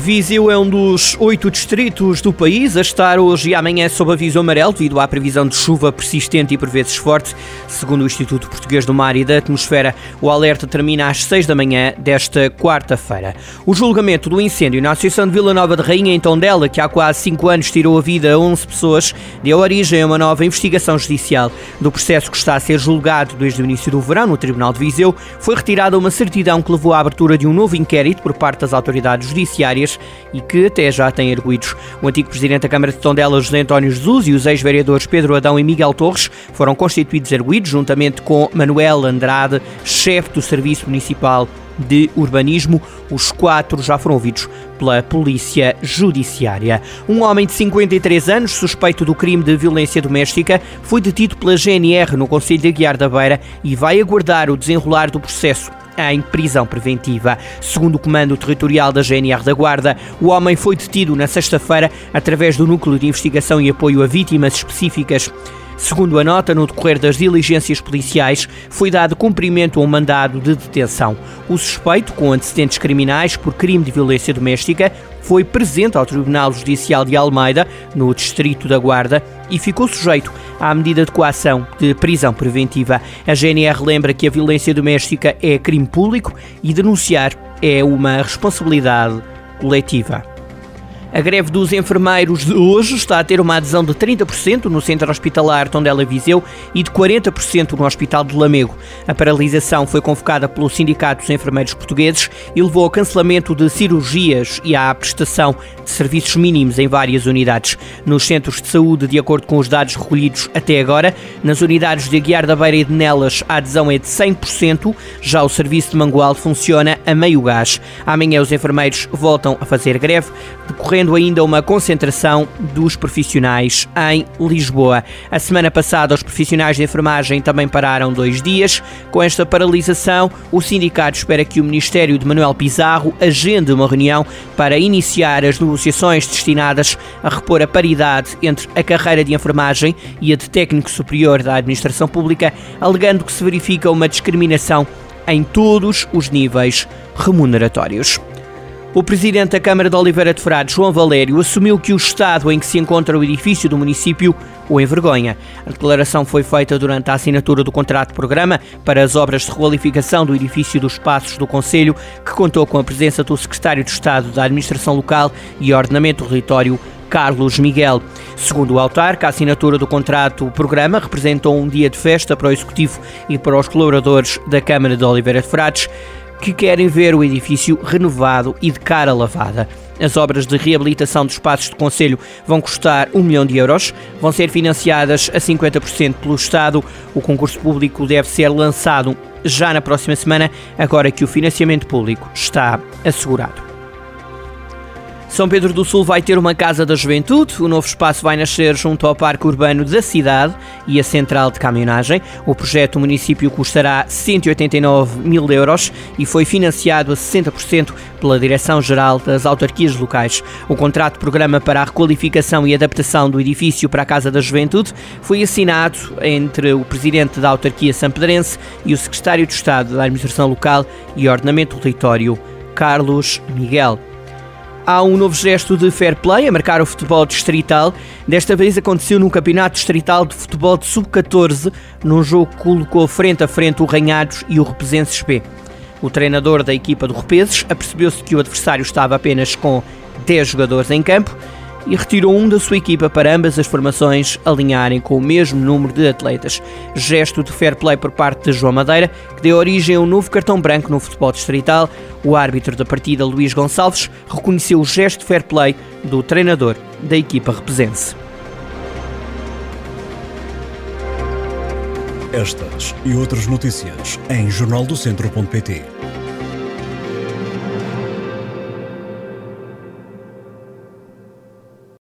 Viseu é um dos oito distritos do país a estar hoje e amanhã sob aviso amarelo devido à previsão de chuva persistente e por vezes forte. Segundo o Instituto Português do Mar e da Atmosfera, o alerta termina às seis da manhã desta quarta-feira. O julgamento do incêndio na Associação de Vila Nova de Rainha, em Tondela, que há quase cinco anos tirou a vida a 11 pessoas, deu origem a uma nova investigação judicial. Do processo que está a ser julgado desde o início do verão no Tribunal de Viseu, foi retirada uma certidão que levou à abertura de um novo inquérito por parte das autoridades judiciárias e que até já tem arguídos. O antigo presidente da Câmara de Tondela, José António Jesus, e os ex-vereadores Pedro Adão e Miguel Torres foram constituídos arguídos, juntamente com Manuel Andrade, chefe do Serviço Municipal de Urbanismo. Os quatro já foram ouvidos pela Polícia Judiciária. Um homem de 53 anos, suspeito do crime de violência doméstica, foi detido pela GNR no Conselho de Aguiar da Beira e vai aguardar o desenrolar do processo em prisão preventiva. Segundo o Comando Territorial da GNR da Guarda, o homem foi detido na sexta-feira através do Núcleo de Investigação e Apoio a Vítimas Específicas. Segundo a nota, no decorrer das diligências policiais, foi dado cumprimento a um mandado de detenção. O suspeito, com antecedentes criminais por crime de violência doméstica, foi presente ao Tribunal Judicial de Almeida, no Distrito da Guarda, e ficou sujeito à medida de coação de prisão preventiva. A GNR lembra que a violência doméstica é crime público e denunciar é uma responsabilidade coletiva. A greve dos enfermeiros de hoje está a ter uma adesão de 30% no Centro Hospitalar Tondela Viseu e de 40% no Hospital de Lamego. A paralisação foi convocada pelo Sindicato dos Enfermeiros Portugueses e levou ao cancelamento de cirurgias e à prestação de serviços mínimos em várias unidades. Nos centros de saúde, de acordo com os dados recolhidos até agora, nas unidades de Aguiar da Beira e de Nelas, a adesão é de 100%, já o serviço de Mangual funciona a meio gás. Amanhã os enfermeiros voltam a fazer greve, decorrendo ocorrendo ainda uma concentração dos profissionais em Lisboa. A semana passada, os profissionais de enfermagem também pararam dois dias. Com esta paralisação, o sindicato espera que o Ministério de Manuel Pizarro agende uma reunião para iniciar as negociações destinadas a repor a paridade entre a carreira de enfermagem e a de técnico superior da administração pública, alegando que se verifica uma discriminação em todos os níveis remuneratórios. O presidente da Câmara de Oliveira de Frades, João Valério, assumiu que o estado em que se encontra o edifício do município o envergonha. A declaração foi feita durante a assinatura do contrato de programa para as obras de requalificação do edifício dos Passos do Conselho, que contou com a presença do secretário de Estado da Administração Local e Ordenamento Território, Carlos Miguel. Segundo o autarca, a assinatura do contrato programa representou um dia de festa para o Executivo e para os colaboradores da Câmara de Oliveira de Frades que querem ver o edifício renovado e de cara lavada. As obras de reabilitação dos espaços de Conselho vão custar 1 milhão de euros, vão ser financiadas a 50% pelo Estado. O concurso público deve ser lançado já na próxima semana, agora que o financiamento público está assegurado. São Pedro do Sul vai ter uma Casa da Juventude. O novo espaço vai nascer junto ao Parque Urbano da cidade e a Central de Caminhonagem. O projeto do município custará 189 mil euros e foi financiado a 60% pela Direção-Geral das Autarquias Locais. O contrato programa para a requalificação e adaptação do edifício para a Casa da Juventude foi assinado entre o Presidente da Autarquia Sampedrense e o Secretário de Estado da Administração Local e Ordenamento do Território, Carlos Miguel. Há um novo gesto de fair play a marcar o futebol distrital. Desta vez aconteceu no Campeonato Distrital de Futebol de Sub-14, num jogo que colocou frente a frente o Ranhados e o Repesenses B. O treinador da equipa do Repeses apercebeu-se que o adversário estava apenas com 10 jogadores em campo e retirou um da sua equipa para ambas as formações alinharem com o mesmo número de atletas. Gesto de fair play por parte de João Madeira, que deu origem a um novo cartão branco no futebol distrital. O árbitro da partida, Luís Gonçalves, reconheceu o gesto de fair play do treinador da equipa repesense. Estas e outras notícias em jornaldocentro.pt.